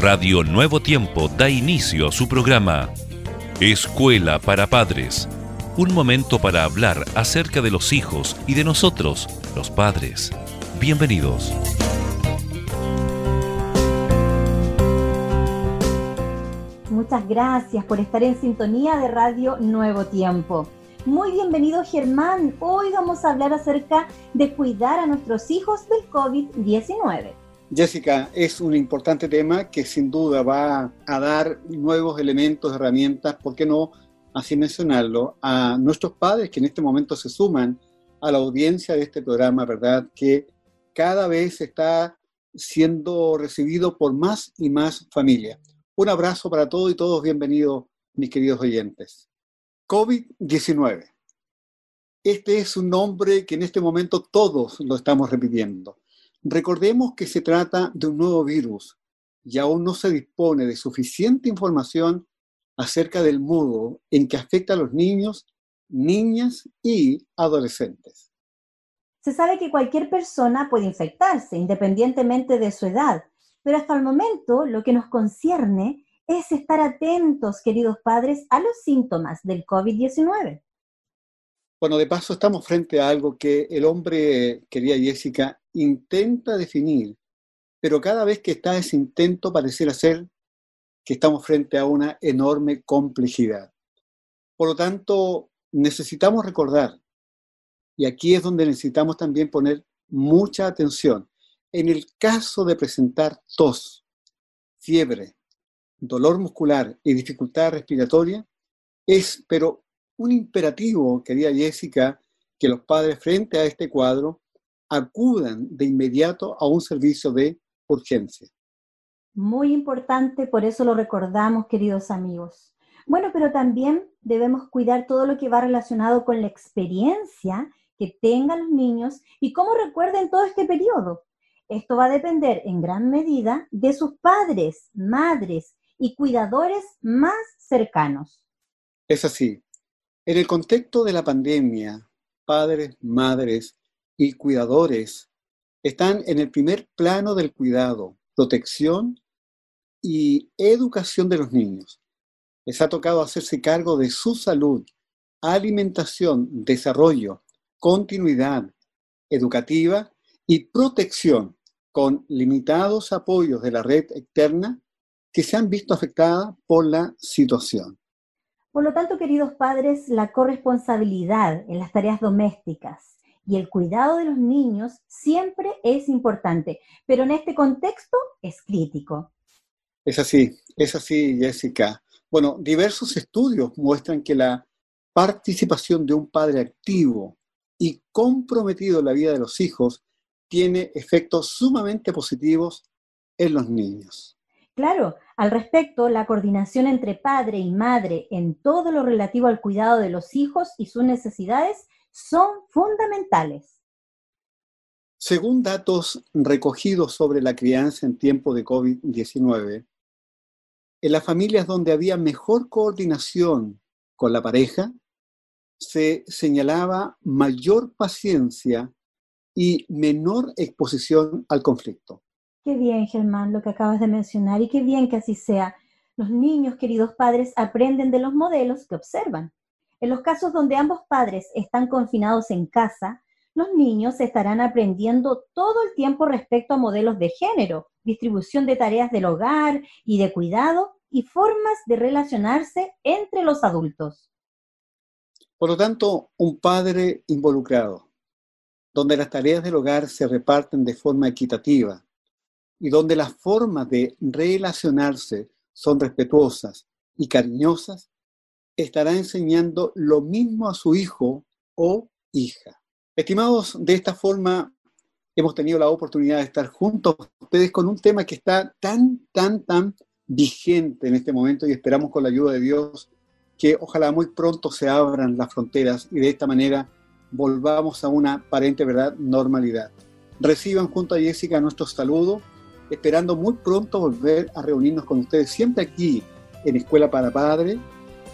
Radio Nuevo Tiempo da inicio a su programa Escuela para Padres. Un momento para hablar acerca de los hijos y de nosotros, los padres. Bienvenidos. Muchas gracias por estar en sintonía de Radio Nuevo Tiempo. Muy bienvenido Germán. Hoy vamos a hablar acerca de cuidar a nuestros hijos del COVID-19. Jessica, es un importante tema que sin duda va a dar nuevos elementos, herramientas, ¿por qué no así mencionarlo? A nuestros padres que en este momento se suman a la audiencia de este programa, ¿verdad? Que cada vez está siendo recibido por más y más familias. Un abrazo para todos y todos bienvenidos, mis queridos oyentes. COVID-19. Este es un nombre que en este momento todos lo estamos repitiendo. Recordemos que se trata de un nuevo virus y aún no se dispone de suficiente información acerca del modo en que afecta a los niños, niñas y adolescentes. Se sabe que cualquier persona puede infectarse independientemente de su edad, pero hasta el momento lo que nos concierne es estar atentos, queridos padres, a los síntomas del COVID-19. Bueno, de paso estamos frente a algo que el hombre, querida Jessica, intenta definir, pero cada vez que está ese intento pareciera ser que estamos frente a una enorme complejidad. Por lo tanto, necesitamos recordar, y aquí es donde necesitamos también poner mucha atención, en el caso de presentar tos, fiebre, dolor muscular y dificultad respiratoria, es pero un imperativo, querida Jessica, que los padres frente a este cuadro acudan de inmediato a un servicio de urgencia. Muy importante, por eso lo recordamos, queridos amigos. Bueno, pero también debemos cuidar todo lo que va relacionado con la experiencia que tengan los niños y cómo recuerden todo este periodo. Esto va a depender en gran medida de sus padres, madres y cuidadores más cercanos. Es así. En el contexto de la pandemia, padres, madres y cuidadores están en el primer plano del cuidado, protección y educación de los niños. Les ha tocado hacerse cargo de su salud, alimentación, desarrollo, continuidad educativa y protección con limitados apoyos de la red externa que se han visto afectadas por la situación. Por lo tanto, queridos padres, la corresponsabilidad en las tareas domésticas y el cuidado de los niños siempre es importante, pero en este contexto es crítico. Es así, es así, Jessica. Bueno, diversos estudios muestran que la participación de un padre activo y comprometido en la vida de los hijos tiene efectos sumamente positivos en los niños. Claro, al respecto, la coordinación entre padre y madre en todo lo relativo al cuidado de los hijos y sus necesidades son fundamentales. Según datos recogidos sobre la crianza en tiempo de COVID-19, en las familias donde había mejor coordinación con la pareja, se señalaba mayor paciencia y menor exposición al conflicto. Qué bien, Germán, lo que acabas de mencionar y qué bien que así sea. Los niños, queridos padres, aprenden de los modelos que observan. En los casos donde ambos padres están confinados en casa, los niños estarán aprendiendo todo el tiempo respecto a modelos de género, distribución de tareas del hogar y de cuidado y formas de relacionarse entre los adultos. Por lo tanto, un padre involucrado, donde las tareas del hogar se reparten de forma equitativa, y donde las formas de relacionarse son respetuosas y cariñosas, estará enseñando lo mismo a su hijo o hija. Estimados, de esta forma hemos tenido la oportunidad de estar juntos ustedes con un tema que está tan, tan, tan vigente en este momento y esperamos con la ayuda de Dios que ojalá muy pronto se abran las fronteras y de esta manera volvamos a una aparente verdad normalidad. Reciban junto a Jessica nuestro saludo esperando muy pronto volver a reunirnos con ustedes, siempre aquí en Escuela para Padre,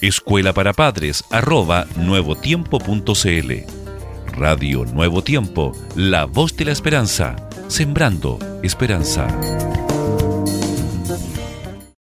escuela para padres nuevotiempo.cl. Radio Nuevo Tiempo, la voz de la esperanza, sembrando esperanza.